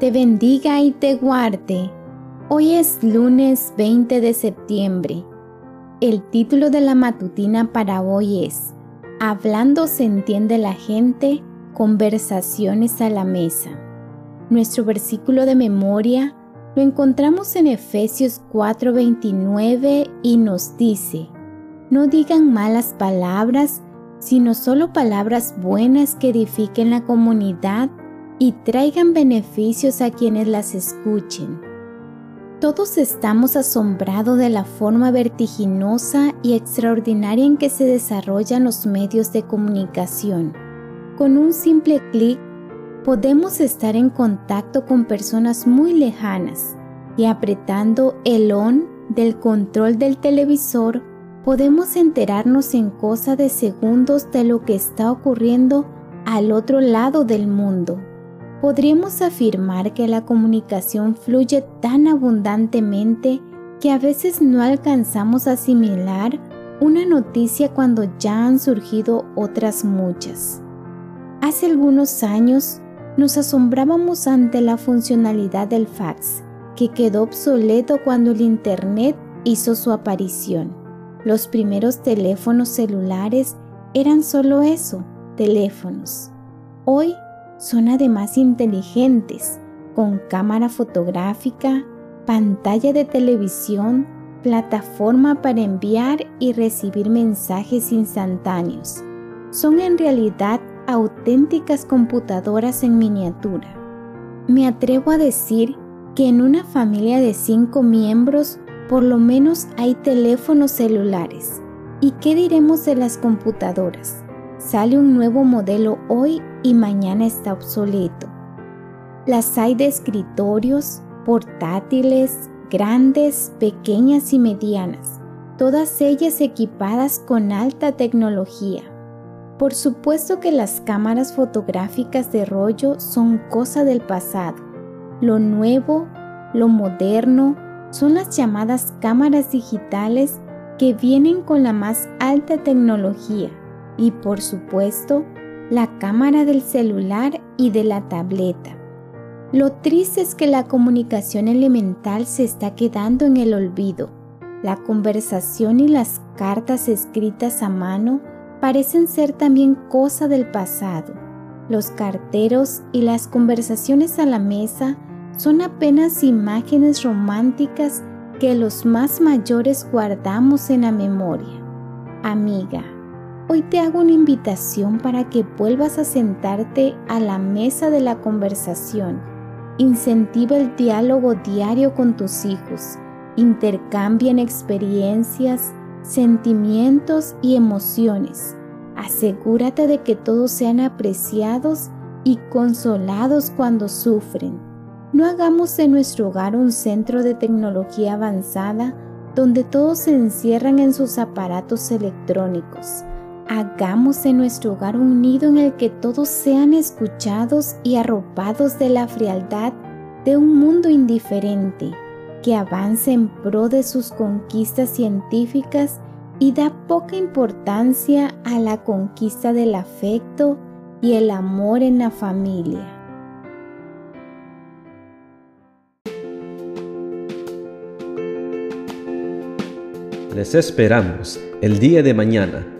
te bendiga y te guarde. Hoy es lunes 20 de septiembre. El título de la matutina para hoy es Hablando se entiende la gente, conversaciones a la mesa. Nuestro versículo de memoria lo encontramos en Efesios 4:29 y nos dice, no digan malas palabras, sino solo palabras buenas que edifiquen la comunidad y traigan beneficios a quienes las escuchen. Todos estamos asombrados de la forma vertiginosa y extraordinaria en que se desarrollan los medios de comunicación. Con un simple clic podemos estar en contacto con personas muy lejanas y apretando el on del control del televisor podemos enterarnos en cosa de segundos de lo que está ocurriendo al otro lado del mundo. Podríamos afirmar que la comunicación fluye tan abundantemente que a veces no alcanzamos a asimilar una noticia cuando ya han surgido otras muchas. Hace algunos años nos asombrábamos ante la funcionalidad del fax, que quedó obsoleto cuando el Internet hizo su aparición. Los primeros teléfonos celulares eran solo eso, teléfonos. Hoy son además inteligentes, con cámara fotográfica, pantalla de televisión, plataforma para enviar y recibir mensajes instantáneos. Son en realidad auténticas computadoras en miniatura. Me atrevo a decir que en una familia de cinco miembros por lo menos hay teléfonos celulares. ¿Y qué diremos de las computadoras? Sale un nuevo modelo hoy y mañana está obsoleto. Las hay de escritorios, portátiles, grandes, pequeñas y medianas, todas ellas equipadas con alta tecnología. Por supuesto que las cámaras fotográficas de rollo son cosa del pasado. Lo nuevo, lo moderno, son las llamadas cámaras digitales que vienen con la más alta tecnología y por supuesto la cámara del celular y de la tableta. Lo triste es que la comunicación elemental se está quedando en el olvido. La conversación y las cartas escritas a mano parecen ser también cosa del pasado. Los carteros y las conversaciones a la mesa son apenas imágenes románticas que los más mayores guardamos en la memoria. Amiga, hoy te hago una invitación para que vuelvas a sentarte a la mesa de la conversación. Incentiva el diálogo diario con tus hijos. Intercambien experiencias, sentimientos y emociones. Asegúrate de que todos sean apreciados y consolados cuando sufren. No hagamos de nuestro hogar un centro de tecnología avanzada donde todos se encierran en sus aparatos electrónicos. Hagamos de nuestro hogar un nido en el que todos sean escuchados y arropados de la frialdad de un mundo indiferente que avance en pro de sus conquistas científicas y da poca importancia a la conquista del afecto y el amor en la familia. Les esperamos el día de mañana